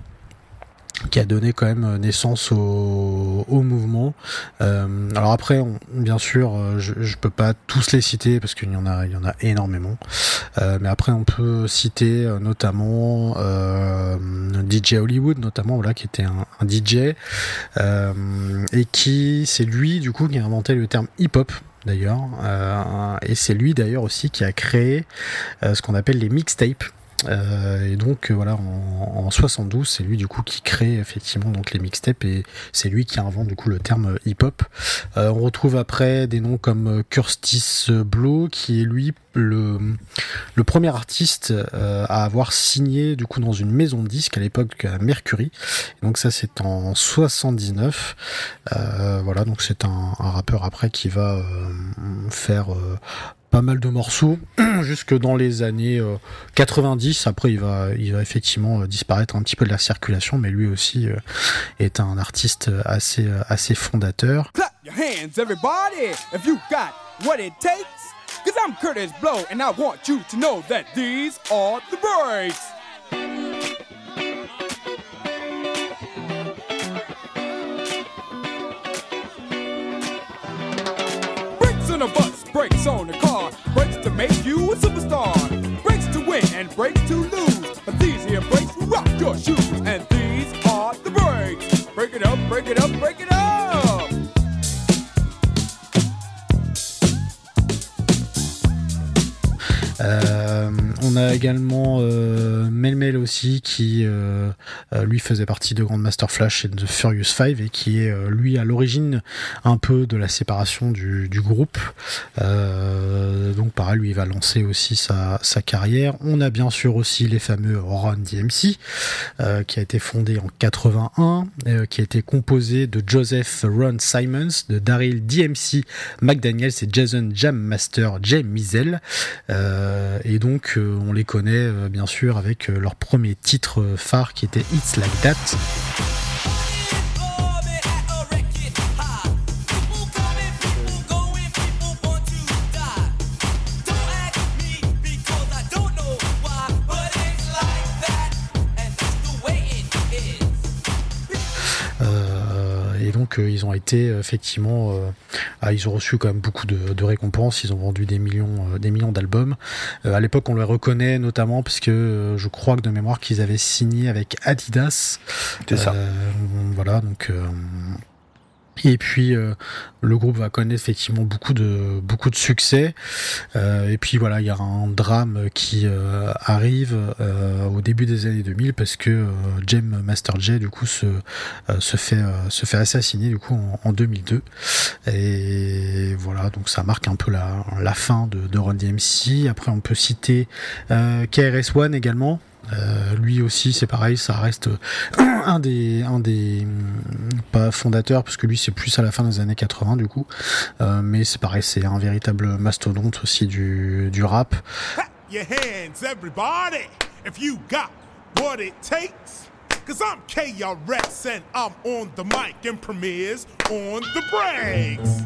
qui a donné quand même euh, naissance au, mouvement. Euh, alors après, bien sûr, euh, je, je peux pas tous les citer parce qu'il y en a, énormément. Mais après, on peut citer notamment DJ Hollywood, notamment qui était un, un DJ et qui, c'est lui du coup qui a inventé le terme hip-hop d'ailleurs, et c'est lui d'ailleurs aussi qui a créé ce qu'on appelle les mixtapes. Euh, et donc euh, voilà, en, en 72, c'est lui du coup qui crée effectivement donc les mixtapes et c'est lui qui invente du coup le terme hip-hop. Euh, on retrouve après des noms comme Curtis Blow qui est lui le, premier artiste à avoir signé du coup dans une maison de disques à l'époque à Mercury. Donc ça c'est en 79. Euh, voilà donc c'est un, rappeur après qui va faire pas mal de morceaux jusque dans les années 90. Après, il va, il va effectivement disparaître un petit peu de la circulation, mais lui aussi est un artiste assez, assez fondateur. Clap your hands, everybody, if you got what it takes. Cause I'm Curtis Blow, and I want you to know that these are the breaks. Brakes on a bus, brakes on a car, make you a superstar, Breaks to win and breaks to lose. But these here brakes rock your shoes, and these are the breaks. Break it up, break it up, break it up. A également euh, Melmel aussi qui euh, euh, lui faisait partie de Grandmaster Flash et de Furious 5 et qui est lui à l'origine un peu de la séparation du, groupe. donc pareil, lui il va lancer aussi sa, carrière. On a bien sûr aussi les fameux Run DMC qui a été fondé en 81, qui a été composé de Joseph Ron Simons, de Daryl DMC McDaniels et Jason Jam Master Jay Mizel. et donc on les connaît euh, bien sûr avec euh, leur premier titre phare qui était It's Like That. Ils ont été effectivement, euh, ah, ils ont reçu quand même beaucoup de, récompenses. Ils ont vendu des millions, euh, des millions d'albums. Euh, à l'époque, on les reconnaît notamment parce que je crois que de mémoire qu'ils avaient signé avec Adidas. C'est ça. Voilà, donc et puis euh, le groupe va connaître effectivement beaucoup de beaucoup de succès. Euh, et puis voilà, il y a un drame qui euh, arrive au début des années 2000 parce que Jem Master J du coup se se fait se fait assassiner du coup en, en, 2002. Et voilà, donc ça marque un peu la la fin de, de Run DMC. Après, on peut citer KRS One également. Euh, lui aussi, c'est pareil, ça reste un des, un des mm, pas fondateurs, parce que lui c'est plus à la fin des années 80 du coup, euh, mais c'est pareil, c'est un véritable mastodonte aussi du, du rap. Cause I'm and I'm on the mic and premieres on the breaks.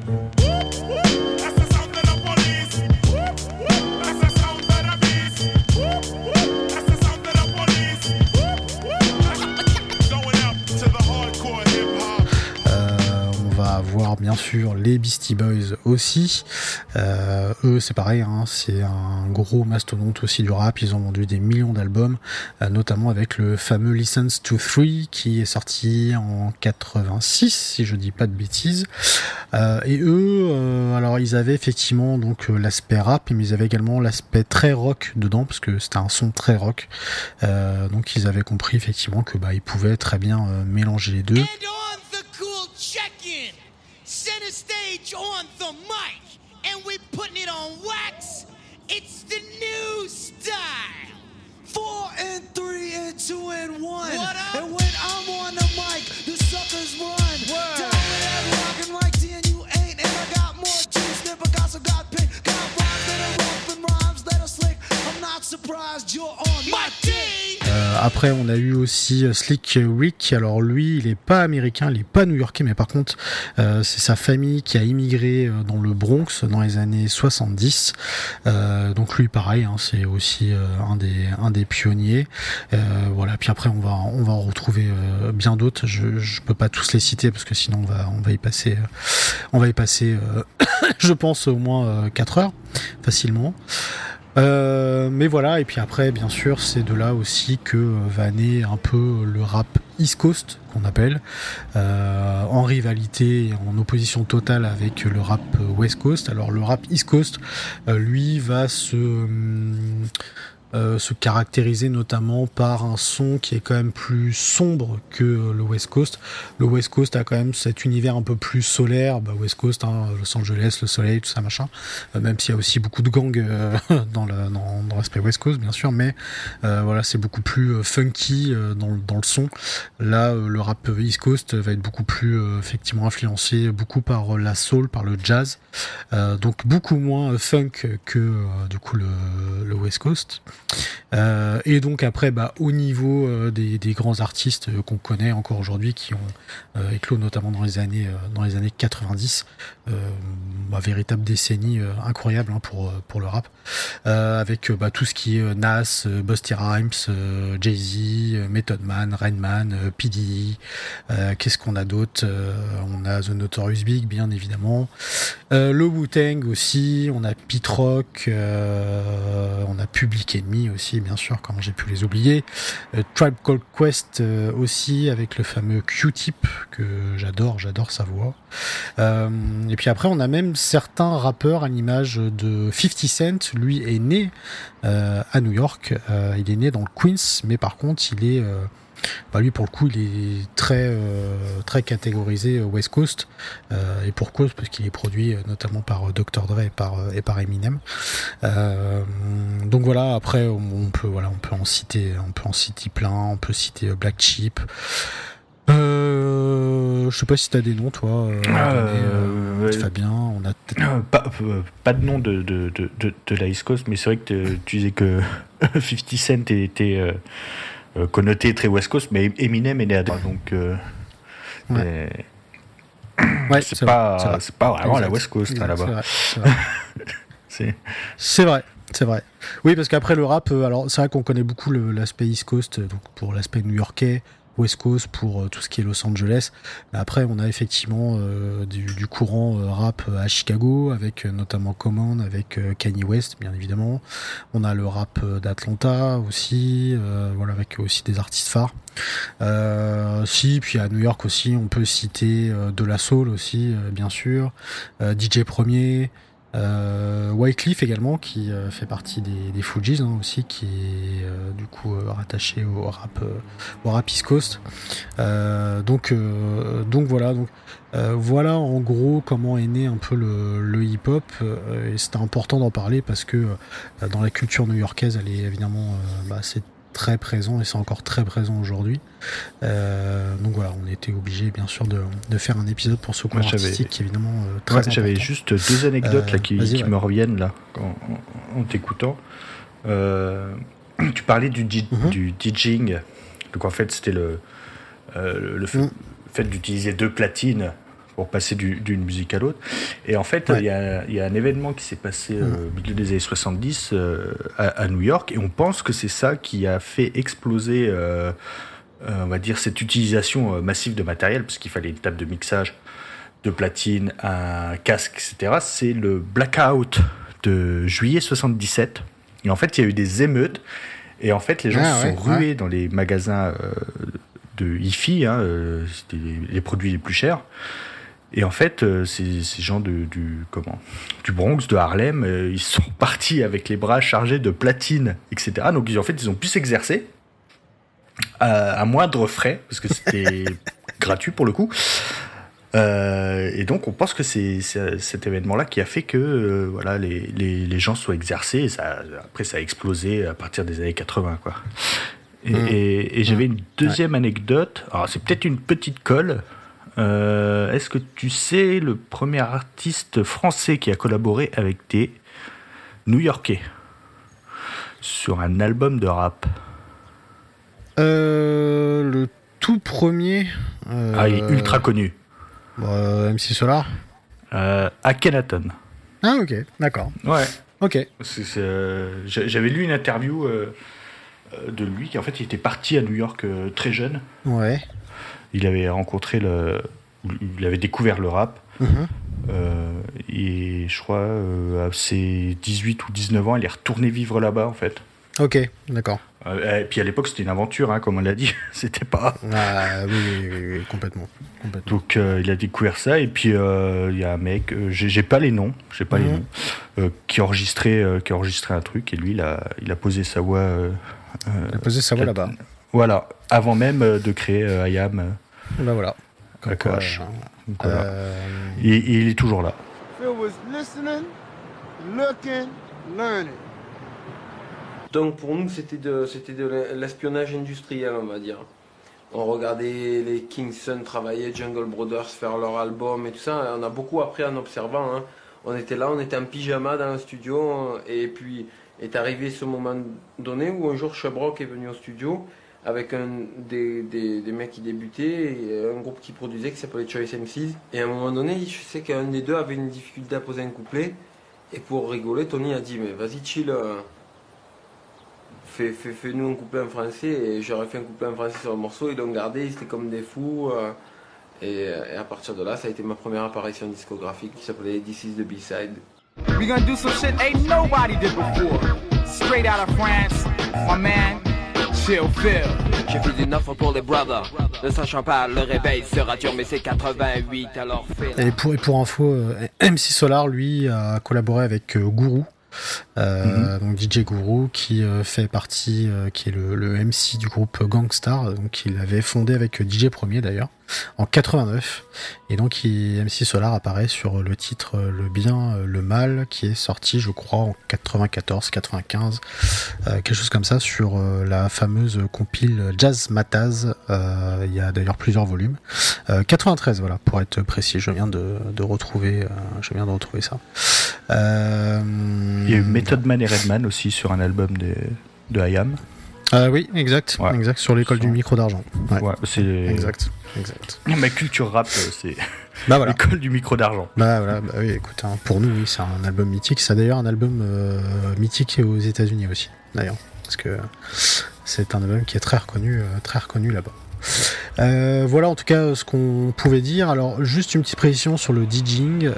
Voir bien sûr les Beastie Boys aussi. Euh, eux, c'est pareil, hein, c'est un gros mastodonte aussi du rap. Ils ont vendu des millions d'albums, euh, notamment avec le fameux License to Three qui est sorti en 86, si je dis pas de bêtises. Euh, et eux, alors ils avaient effectivement donc l'aspect rap, mais ils avaient également l'aspect très rock dedans parce que c'était un son très rock. donc ils avaient compris effectivement que bah ils pouvaient très bien mélanger les deux. Center stage on the mic, and we putting it on wax. It's the new style. Four and three and two and one. And when I'm on the mic, the suckers run. Word. Down with that rockin' like T and you ain't. And I got more juice than Picasso got pink. Got rhymes that are rough and rhymes that are slick. I'm not surprised you're on my team. Euh, après, on a eu aussi euh, Slick Rick. Alors lui, il est pas américain, il est pas new-yorkais, mais par contre, euh, c'est sa famille qui a immigré dans le Bronx dans les années 70. donc lui, pareil, hein, c'est aussi un des un des pionniers. voilà. Puis après, on va on va en retrouver bien d'autres. Je je peux pas tous les citer parce que sinon on va on va y passer on va y passer, je pense au moins 4 heures facilement. Euh, mais voilà, et puis après, bien sûr, c'est de là aussi que euh, va naître un peu le rap East Coast, qu'on appelle, euh, en rivalité, en opposition totale avec le rap West Coast. Alors le rap East Coast, lui, va se... Euh, se caractériser notamment par un son qui est quand même plus sombre que le West Coast. Le West Coast a quand même cet univers un peu plus solaire, bah West Coast, hein, Los Angeles, le soleil, tout ça machin. Euh, même s'il y a aussi beaucoup de gangs euh, dans le dans, dans l'aspect West Coast bien sûr, mais voilà c'est beaucoup plus funky dans, dans le son. Là le rap East Coast va être beaucoup plus effectivement influencé beaucoup par la soul, par le jazz, donc beaucoup moins funk que du coup le, le West Coast. Euh, et donc après, bah, au niveau euh, des, grands artistes euh, qu'on connaît encore aujourd'hui, qui ont éclos notamment dans les années dans les années 90, bah, véritable décennie incroyable hein, pour pour le rap, avec bah, tout ce qui est Nas, Busty Rhymes, Jay Z, Method Man, Rainman, P Qu'est-ce qu'on a d'autre On a The Notorious Big, bien évidemment. le Wu Tang aussi. On a Pete Rock. on a Public Enemy aussi, bien sûr, comment j'ai pu les oublier. Euh, Tribe Called Quest euh, aussi, avec le fameux Q-Tip, que j'adore, j'adore sa voix. Euh, et puis après, on a même certains rappeurs à l'image de 50 Cent. Lui est né à New York. il est né dans le Queens, mais par contre, il est bah lui pour le coup il est très euh, très catégorisé euh, West Coast. Euh, et pour cause parce qu'il est produit notamment par Dr Dre et par et par Eminem. Donc voilà après on peut voilà on peut en citer on peut en citer plein on peut citer Black Sheep. Euh, je sais pas si t'as des noms, toi. Euh, Fabien, on a pas, pas de nom de, de, de, de, la East Coast, mais c'est vrai que tu disais que 50 Cent était connoté très West Coast, mais Eminem est né à donc euh, ouais. c'est pas, pas vraiment la West Coast là-bas. C'est vrai. C'est vrai. Oui, parce qu'après le rap, euh, alors c'est vrai qu'on connaît beaucoup l'aspect East Coast, donc pour l'aspect new-yorkais, West Coast pour euh, tout ce qui est Los Angeles. Après, on a effectivement euh, du, courant euh, rap à Chicago, avec notamment Common, avec Kanye West, bien évidemment. On a le rap d'Atlanta aussi, voilà, avec aussi des artistes phares. si, puis à New York aussi, on peut citer de la soul aussi, bien sûr, DJ Premier. Euh, Wycliffe également, qui euh, fait partie des, des Fujis hein, aussi, qui est euh, du coup euh, rattaché au rap, au rap East Coast. donc, donc voilà, donc voilà en gros comment est né un peu le, le hip-hop. et c'était important d'en parler parce que dans la culture new-yorkaise, elle est évidemment, bah, c'est très présent et c'est encore très présent aujourd'hui. Euh, donc voilà, on était obligé bien sûr de, de, faire un épisode pour ce cours artistique évidemment euh, très J'avais juste deux anecdotes là, qui, euh, qui me reviennent là en, t'écoutant. tu parlais du, mhm. du DJing, donc en fait c'était le, le fait, mhm. fait d'utiliser deux platines pour passer d'une musique à l'autre. Et en fait, il y, a, y, a, un événement qui s'est passé mm. au milieu des années 70 euh, à, New York, et on pense que c'est ça qui a fait exploser, euh, euh, on va dire, cette utilisation massive de matériel, parce qu'il fallait une table de mixage, de platine, un casque, etc. C'est le blackout de juillet 77. Et en fait, il y a eu des émeutes, et en fait, les gens ah se sont rués dans les magasins de hi-fi, hein, les produits les plus chers. Et en fait, euh, ces, ces gens du, comment, du Bronx, de Harlem, euh, ils sont partis avec les bras chargés de platine, etc. Donc en fait, ils ont pu s'exercer à, moindre frais, parce que c'était gratuit pour le coup. Euh, et donc on pense que c'est cet événement-là qui a fait que voilà les, les, les, gens soient exercés. Et ça, après, ça a explosé à partir des années 80, quoi. Et, mmh. et, j'avais une deuxième anecdote. Alors c'est peut-être une petite colle, euh, est-ce que tu sais le premier artiste français qui a collaboré avec des New-Yorkais sur un album de rap? Euh, Le tout premier. Euh, ah, il est ultra connu. MC Solar Akhenaton. Ah, ok, d'accord. Ouais. Ok. J'avais lu une interview de lui qui en fait il était parti à New York très jeune. Ouais il avait rencontré le. Il avait découvert le rap. Mhm. Euh, et je crois, euh, à ses 18 ou 19 ans, il est retourné vivre là-bas, en fait. Ok, d'accord. Euh, et puis à l'époque, c'était une aventure, hein, comme on l'a dit. c'était pas. Ah, oui, oui, complètement, Donc il a découvert ça. Et puis il y a un mec, j'ai pas les noms, j'ai pas les mhm. noms, qui enregistrait, qui enregistrait un truc. Et lui, il a, il a posé sa voix. il a posé sa voix là-bas. Voilà, avant même de créer IAM. Ben voilà. Euh, il, est toujours là. Donc pour nous, c'était de, c'était de l'espionnage industriel, on va dire. On regardait les Kingston travailler, Jungle Brothers faire leur album et tout ça. On a beaucoup appris en observant. Hein. On était là, on était en pyjama dans le studio. Et puis est arrivé ce moment donné où un jour Shabrock est venu au studio avec un, des, des, mecs qui débutaient et un groupe qui produisait qui s'appelait Choice MCs. Et à un moment donné, je sais qu'un des deux avait une difficulté à poser un couplet. Et pour rigoler, Tony a dit Mais vas-y, chill, euh, fais, fais, un couplet en français. Et j'aurais fait un couplet en français sur le morceau. Ils l'ont gardé, ils étaient comme des fous. Euh, et, et, à partir de là, ça a été ma première apparition discographique qui s'appelait This is the B-side. We gonna do some shit ain't nobody did before. Straight out of France, my man. J'ai fait une offre pour les brothers. Ne sachant pas, le réveil sera dur, mais c'est 88 alors fait. Et pour, et pour info, euh, MC Solar, lui, a collaboré avec euh, Guru. Euh, donc DJ Guru qui euh, fait partie, euh, qui est le, le, MC du groupe Gangstar, donc il avait fondé avec DJ Premier d'ailleurs en 89 et donc MC Solar apparaît sur le titre Le bien, le mal qui est sorti je crois en 94, 95, quelque chose comme ça sur la fameuse compile Jazz Mataz. il y a d'ailleurs plusieurs volumes. 93 voilà pour être précis. Je viens de, de retrouver, je viens de retrouver ça. Il y a eu Method Man et Redman aussi sur un album de, de IAM. Ah oui, exact, exact sur l'école du micro d'argent. Ouais, c'est exact, exact. Ma culture rap, euh, c'est bah voilà. l'école du micro d'argent. Bah voilà, bah oui, écoute, hein, pour nous, oui, c'est un album mythique. C'est d'ailleurs un album euh, mythique aux États-Unis aussi, d'ailleurs, parce que c'est un album qui est très reconnu, euh, très reconnu là-bas. voilà en tout cas ce qu'on pouvait dire. Alors juste une petite précision sur le DJing.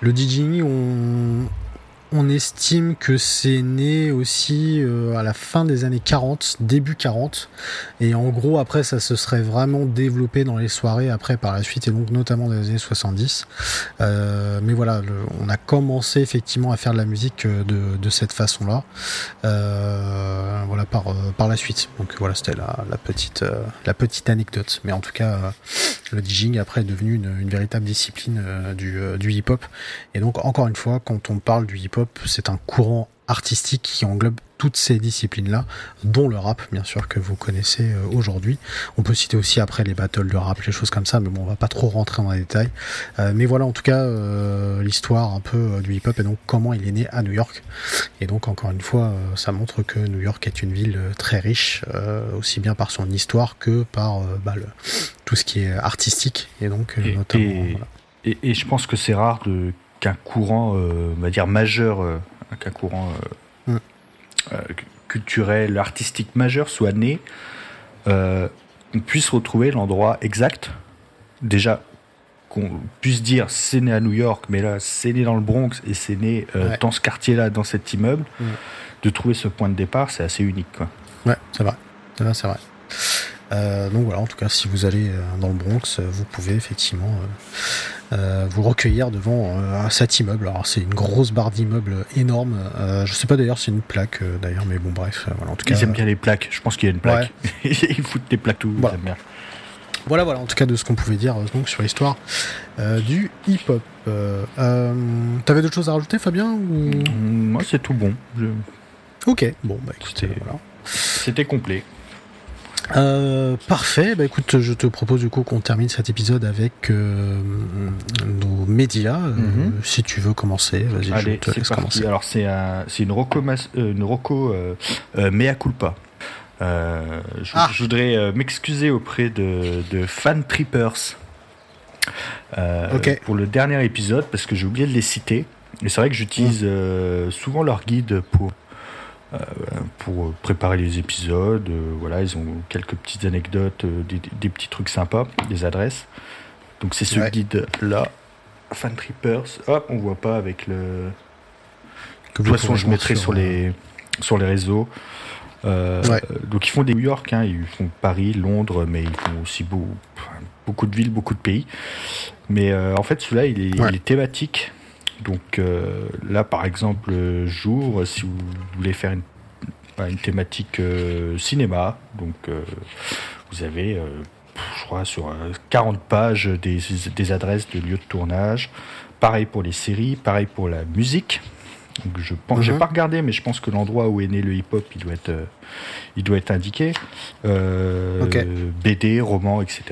le DJing, on, on estime que c'est né aussi euh, à la fin des années 40, début 40, et en gros après ça se serait vraiment développé dans les soirées après par la suite et donc notamment dans les années 70. Euh, mais voilà, on a commencé effectivement à faire de la musique euh, de, cette façon-là, voilà par par la suite. Donc voilà, c'était la, petite la petite anecdote. Mais en tout cas, le DJing après est devenu une, véritable discipline du, du hip-hop. Et donc encore une fois, quand on parle du hip-hop c'est un courant artistique qui englobe toutes ces disciplines-là, dont le rap, bien sûr, que vous connaissez euh, aujourd'hui. On peut citer aussi après les battles de rap, les choses comme ça, mais bon, on va pas trop rentrer dans les détails. Euh, mais voilà, en tout cas, euh, l'histoire un peu du hip-hop et donc comment il est né à New York. Et donc, encore une fois, ça montre que New York est une ville très riche, aussi bien par son histoire que par bah, tout ce qui est artistique. Et donc, notamment. et, je pense que c'est rare de qu'un courant, euh, on va dire majeur, euh, qu'un courant euh, culturel, artistique majeur soit né, on puisse retrouver l'endroit exact. Déjà, qu'on puisse dire c'est né à New York, mais là c'est né dans le Bronx et c'est né dans ce quartier-là, dans cet immeuble. De trouver ce point de départ, c'est assez unique. Quoi. Ouais, c'est vrai. C'est vrai, c'est vrai. Donc voilà, en tout cas, si vous allez dans le Bronx, vous pouvez effectivement euh, vous recueillir devant euh, cet immeuble. Alors c'est une grosse barre d'immeuble énorme. Euh, je sais pas d'ailleurs c'est une plaque d'ailleurs, mais bon bref. voilà, en tout cas, Ils aiment bien les plaques. Je pense qu'il y a une plaque. Ils foutent des plaques tout. Voilà. voilà, voilà. En tout cas de ce qu'on pouvait dire donc sur l'histoire du hip-hop. T'avais d'autres choses à rajouter, Fabien ou... Moi c'est tout bon. Ok. Bon bah écoutez, voilà. C'était complet. Euh, parfait. Bah écoute, je te propose du coup qu'on termine cet épisode avec euh, nos médias. Euh, mhm. si tu veux commencer, vas-y. Je te laisse commencer. Alors c'est une roco une roco mea culpa. Je, ah. je, voudrais m'excuser auprès de, de fan trippers. pour le dernier épisode parce que j'ai oublié de les citer. Et c'est vrai que j'utilise mm. souvent leur guide pour pour préparer les épisodes. Euh, voilà, ils ont quelques petites anecdotes, euh, des, petits trucs sympas, des adresses. Donc c'est ce guide là, Fan Trippers. Hop, on voit pas avec le. de toute façon, je mettrai sur, les sur les réseaux. Donc ils font des New York, hein, ils font Paris, Londres, mais ils font aussi beau, beaucoup de villes, beaucoup de pays. Mais en fait, celui-là, il, il, est thématique. Donc euh, là, par exemple, jour, si vous voulez faire une, bah, thématique euh, cinéma, donc euh, vous avez, je crois, sur 40 pages des, adresses de lieux de tournage. Pareil pour les séries, pareil pour la musique. Donc je pense, j'ai mhm. pas regardé, mais je pense que l'endroit où est né le hip-hop, il doit être, il doit être indiqué. BD, romans, etc.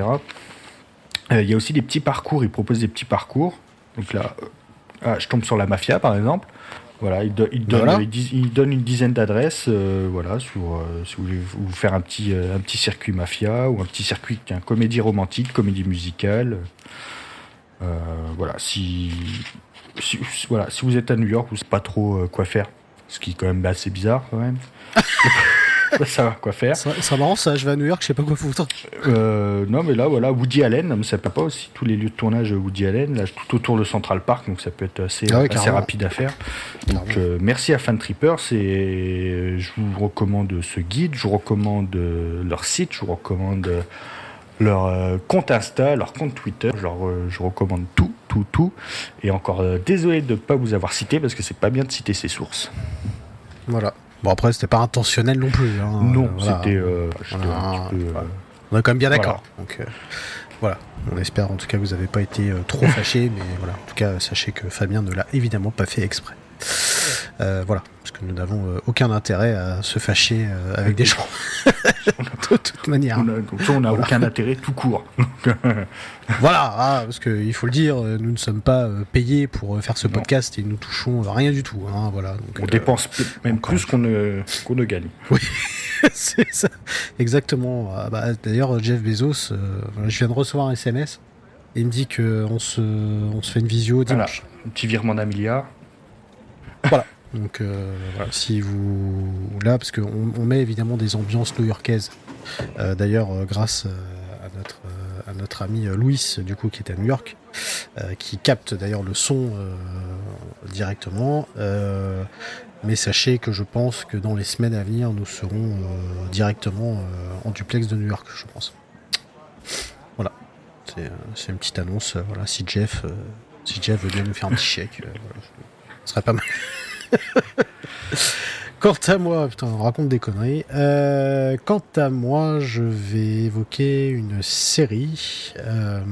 Il y a aussi des petits parcours. Ils proposent des petits parcours. Donc là, ah, je tombe sur la mafia, par exemple. Voilà, il, donne, une dizaine d'adresses, euh, voilà, sur, euh, si vous voulez vous faire un petit, euh, un petit circuit mafia ou un petit circuit un comédie romantique, comédie musicale. voilà, si, voilà, si vous êtes à New York, vous savez pas trop quoi faire, ce qui est quand même assez bizarre quand même. ça va quoi faire. C'est marrant ça, je vais à New York, je sais pas quoi foutre. Euh, non mais là voilà, Woody Allen, ça peut pas aussi tous les lieux de tournage Woody Allen, là tout autour de Central Park, donc ça peut être assez, ah assez rapide à faire. Donc euh, merci à Fan Trippers et je vous recommande ce guide, je vous recommande leur site, je vous recommande leur euh, compte Insta, leur compte Twitter. Je, je recommande tout, tout, tout. Et encore désolé de ne pas vous avoir cité parce que c'est pas bien de citer ses sources. Voilà. Bon après c'était pas intentionnel non plus. Hein. Non, c'était. on est quand même bien d'accord. Donc voilà. On espère en tout cas que vous n'avez pas été trop fâché, mais voilà. En tout cas sachez que Fabien ne l'a évidemment pas fait exprès. Euh, voilà, parce que nous n'avons euh, aucun intérêt à se fâcher euh, avec des gens. de toute manière. On n'a aucun intérêt tout court. voilà, ah, parce qu'il faut le dire, nous ne sommes pas payés pour faire ce podcast et nous touchons rien du tout. Hein, voilà, donc, on dépense même plus qu'on ne, gagne. Oui, c'est ça. Exactement. Ah, bah, d'ailleurs, Jeff Bezos, je viens de recevoir un SMS. Et il me dit qu'on se, on se fait une visio dimanche. Un petit virement d'un milliard. Donc euh, voilà, si vous là, parce qu'on on met évidemment des ambiances new-yorkaises. Euh, d'ailleurs, euh, grâce à notre à notre ami Louis, du coup, qui est à New York, qui capte d'ailleurs le son directement. mais sachez que je pense que dans les semaines à venir, nous serons directement en duplex de New York, je pense. Voilà, c'est une petite annonce. voilà, si Jeff, si Jeff veut bien nous faire un petit chèque, ce serait pas mal. quant à moi, putain, on raconte des conneries. Euh, quant à moi, je vais évoquer une série. Euh,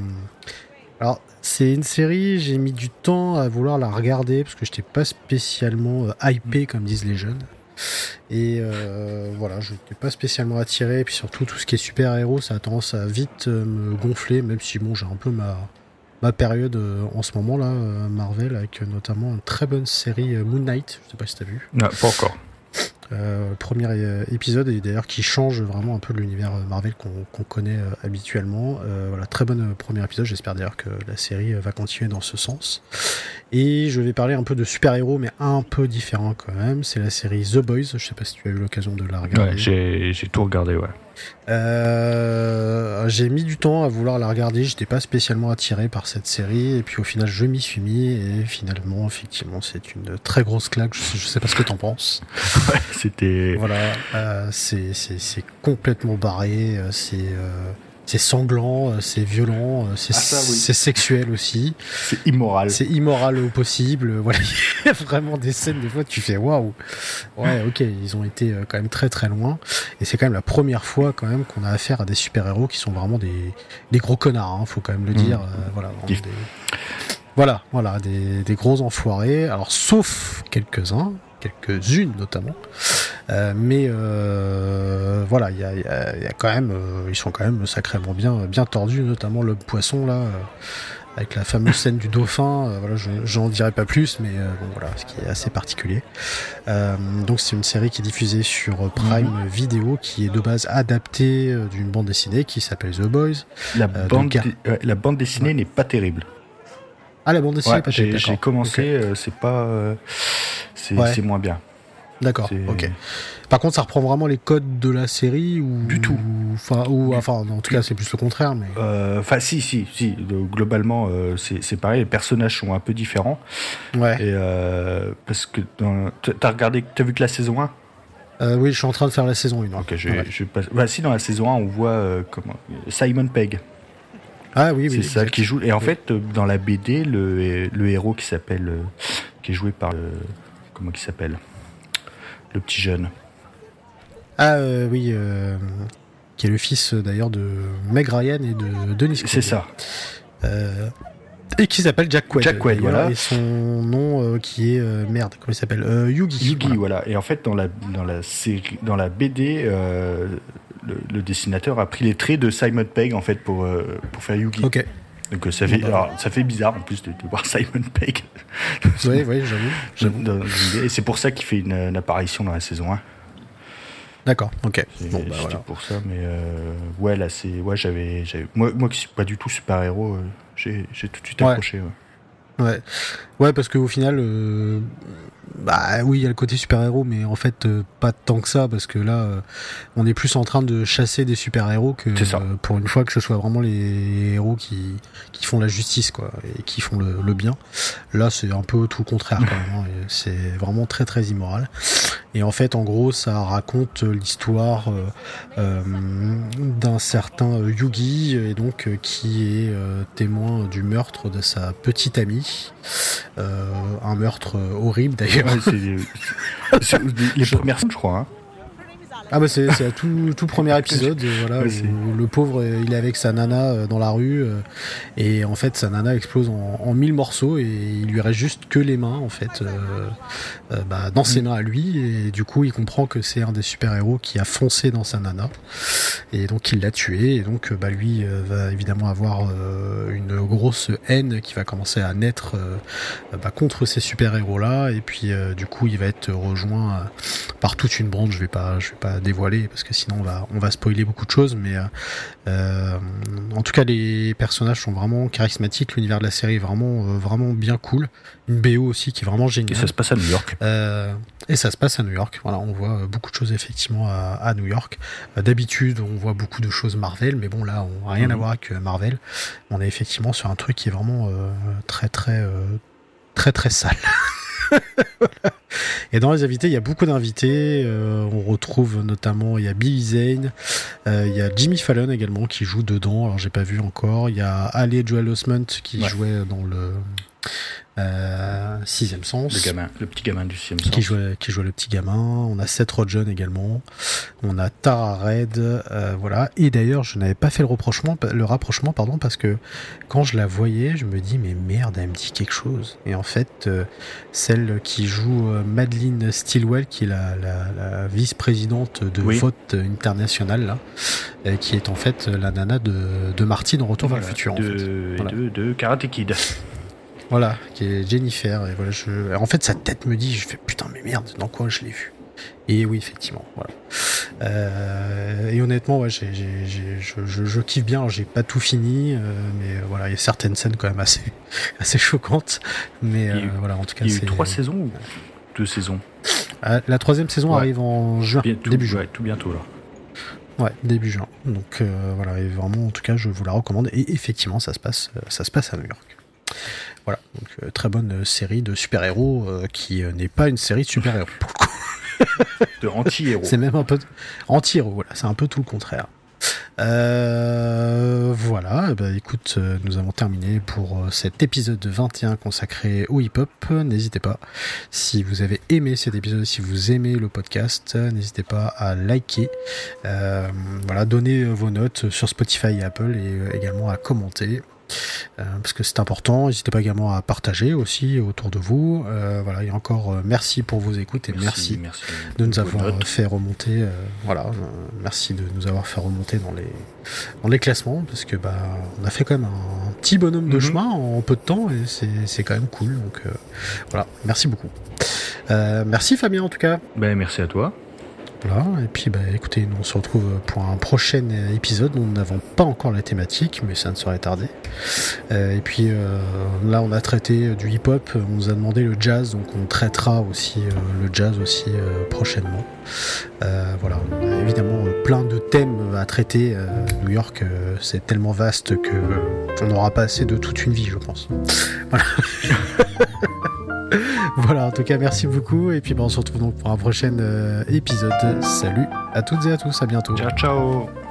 alors, c'est une série, j'ai mis du temps à vouloir la regarder parce que je n'étais pas spécialement euh, hypé, comme disent les jeunes. Et voilà, je n'étais pas spécialement attiré. Et puis surtout, tout ce qui est super-héros, ça a tendance à vite me gonfler, même si bon, j'ai un peu ma, ma période euh, en ce moment là, euh, Marvel, avec euh, notamment une très bonne série Moon Knight. Je sais pas si t'as vu. Non, pas encore. premier épisode et d'ailleurs qui change vraiment un peu l'univers Marvel qu'on connaît habituellement. voilà, très bon premier épisode. J'espère d'ailleurs que la série va continuer dans ce sens. Et je vais parler un peu de super-héros, mais un peu différent quand même. C'est la série The Boys. Je sais pas si tu as eu l'occasion de la regarder. Ouais, j'ai tout regardé, ouais. Euh, j'ai mis du temps à vouloir la regarder, j'étais pas spécialement attiré par cette série, et puis au final je m'y suis mis, et finalement, effectivement, c'est une très grosse claque, je sais, pas ce que t'en penses. ouais, c'était... Voilà, euh, c'est complètement barré, euh, c'est... Euh, c'est sanglant, euh, c'est violent, euh, c'est ah, sexuel aussi. C'est immoral. C'est immoral au possible. Voilà, il y a vraiment des scènes des fois tu fais waouh. Ouais, ok, ils ont été euh, quand même très très loin. Et c'est quand même la première fois quand même qu'on a affaire à des super héros qui sont vraiment des, des gros connards. Hein, faut quand même le mmh. dire. voilà, des, voilà, voilà, des, des gros enfoirés. Alors sauf quelques uns, quelques-unes notamment. Euh, mais euh, voilà, il y a, y a, quand même, euh, ils sont quand même sacrément bien, bien tordus, notamment le poisson là, avec la fameuse scène du dauphin. voilà, j'en dirai pas plus, mais bon voilà, ce qui est assez particulier. donc c'est une série qui est diffusée sur Prime mhm. Video, qui est de base adaptée d'une bande dessinée qui s'appelle The Boys. La bande, la bande dessinée n'est pas terrible. Ah la bande dessinée, j'ai commencé, c'est pas, c'est moins bien. D'accord, ok. Par contre, ça reprend vraiment les codes de la série ou du tout. Enfin, ou enfin, en tout cas, c'est plus le contraire, mais. Euh, enfin, si, si, si. Globalement, euh, c'est pareil. Les personnages sont un peu différents. Ouais. Et euh, parce que t'as regardé, t'as vu que la saison 1 Oui, je suis en train de faire la saison 1. Ok, je, je passe... bah, si dans la saison 1, on voit comment Simon Pegg. Ah oui, oui. C'est ça qui joue. Et en fait, dans la BD, le, le héros qui s'appelle, qui est joué par, comment il s'appelle? Le petit jeune. Ah euh, oui, euh, qui est le fils d'ailleurs de Meg Ryan et de Denis C'est ça. Euh, et qui s'appelle Jack Quaid. Jack Quaid, voilà. Et son nom qui est merde, comment il s'appelle Yugi. Yugi, voilà. Et en fait, dans la dans la série, dans la BD, le, dessinateur a pris les traits de Simon Pegg en fait pour pour faire Yugi. Ok. Donc ça fait, ça fait bizarre en plus de, voir Simon Pegg. oui, oui, j'avoue. Et c'est pour ça qu'il fait une, apparition dans la saison 1. D'accord, ok. Bon, bah, voilà. pour ça, mais euh, ouais, là, c'est. Ouais, j'avais. Moi, moi qui suis pas du tout super-héros, euh, j'ai tout de suite accroché. Ouais. ouais. Ouais, parce qu'au final, euh, bah oui, il y a le côté super-héros, mais en fait, euh, pas tant que ça, parce que là, euh, on est plus en train de chasser des super-héros que euh, pour une fois que ce soit vraiment les héros qui, qui font la justice, quoi, et qui font le, le bien. Là, c'est un peu tout le contraire, quand même. Hein, c'est vraiment très, très immoral. Et en fait, en gros, ça raconte l'histoire d'un certain Yugi, et donc qui est témoin du meurtre de sa petite amie. un meurtre horrible d'ailleurs c'est les premières je crois. Hein. Ah bah c'est tout, tout premier épisode voilà, où le pauvre il est avec sa nana euh, dans la rue euh, et en fait sa nana explose en, mille morceaux et il lui reste juste que les mains en fait euh, bah, dans ses mm. mains à lui et du coup il comprend que c'est un des super héros qui a foncé dans sa nana et donc il l'a tué et donc bah, lui va évidemment avoir une grosse haine qui va commencer à naître bah, contre ces super héros là et puis du coup il va être rejoint par toute une branche je vais pas je vais pas dévoiler parce que sinon on va, on va spoiler beaucoup de choses. Mais euh, euh, en tout cas, les personnages sont vraiment charismatiques. L'univers de la série est vraiment, euh, vraiment bien cool. Une BO aussi qui est vraiment géniale. Et ça se passe à New York. et ça se passe à New York. Voilà, on voit beaucoup de choses effectivement à, New York. D'habitude, on voit beaucoup de choses Marvel, mais bon là, on n'a rien à mhm. voir avec Marvel. On est effectivement sur un truc qui est vraiment très, très, très, très sale. Et dans les invités, il y a beaucoup d'invités. Euh, on retrouve notamment, il y a Billy Zane, euh, il y a Jimmy Fallon également qui joue dedans. Alors j'ai pas vu encore. Il y a Ali Joel Osment qui jouait dans le euh, sixième sens. Le gamin, le petit gamin du sixième sens. Qui jouait, qui jouait le petit gamin. On a Seth Rogen également. On a Tara Red, euh, voilà. Et d'ailleurs, je n'avais pas fait le rapprochement, le rapprochement, pardon, parce que quand je la voyais, je me dis mais merde, elle me dit quelque chose. Et en fait, euh, celle qui joue Madeleine Stilwell, qui est la, la, la vice-présidente de vote international là, qui est en fait la nana de, de Martine en Retour vers le futur. De, en fait. de, de Karate Kid. Voilà, qui est Jennifer. Et voilà, je... En fait, sa tête me dit, je fais putain, mais merde, dans quoi je l'ai vu Et oui, effectivement, voilà. Euh, et honnêtement, ouais, je, je, je, kiffe bien. J'ai pas tout fini, euh, mais voilà, il y a certaines scènes quand même assez, assez choquantes. Mais euh, voilà, en tout cas, il y a eu trois saisons ou deux saisons? La troisième saison arrive en juin, début juin. tout bientôt là. Ouais, début juin. Donc voilà, et vraiment, en tout cas, je vous la recommande. Et effectivement, ça se passe, ça se passe à New York. Voilà, donc euh, très bonne euh, série de super-héros euh, qui n'est pas une série de super-héros pour le coup. de anti-héros. C'est même un peu anti-héros, voilà, c'est un peu tout le contraire. voilà, bah, écoute, nous avons terminé pour cet épisode 21 consacré au hip-hop. N'hésitez pas, si vous avez aimé cet épisode, si vous aimez le podcast, n'hésitez pas à liker, voilà, donner vos notes sur Spotify et Apple et également à commenter. Euh, parce que c'est important. N'hésitez pas également à partager aussi autour de vous. Euh, voilà, et encore euh, merci pour vos écoutes et merci, de nous avoir fait remonter. voilà, merci de nous avoir fait remonter dans les dans les classements parce que bah on a fait quand même un, petit bonhomme de mhm. chemin en peu de temps et c'est quand même cool. Donc voilà, merci beaucoup. merci Fabien en tout cas. Ben merci à toi. Et puis, bah, écoutez, nous on se retrouve pour un prochain épisode. Nous n'avons pas encore la thématique, mais ça ne saurait tarder. Euh, et puis euh, là, on a traité du hip-hop. On nous a demandé le jazz, donc on traitera aussi euh, le jazz aussi prochainement. voilà, on a évidemment plein de thèmes à traiter. New York, c'est tellement vaste que on n'aura pas assez de toute une vie, je pense. Voilà. voilà, en tout cas, merci beaucoup. Et puis, ben, on se retrouve donc pour un prochain euh, épisode. Salut à toutes et à tous, à bientôt. Ciao, ciao.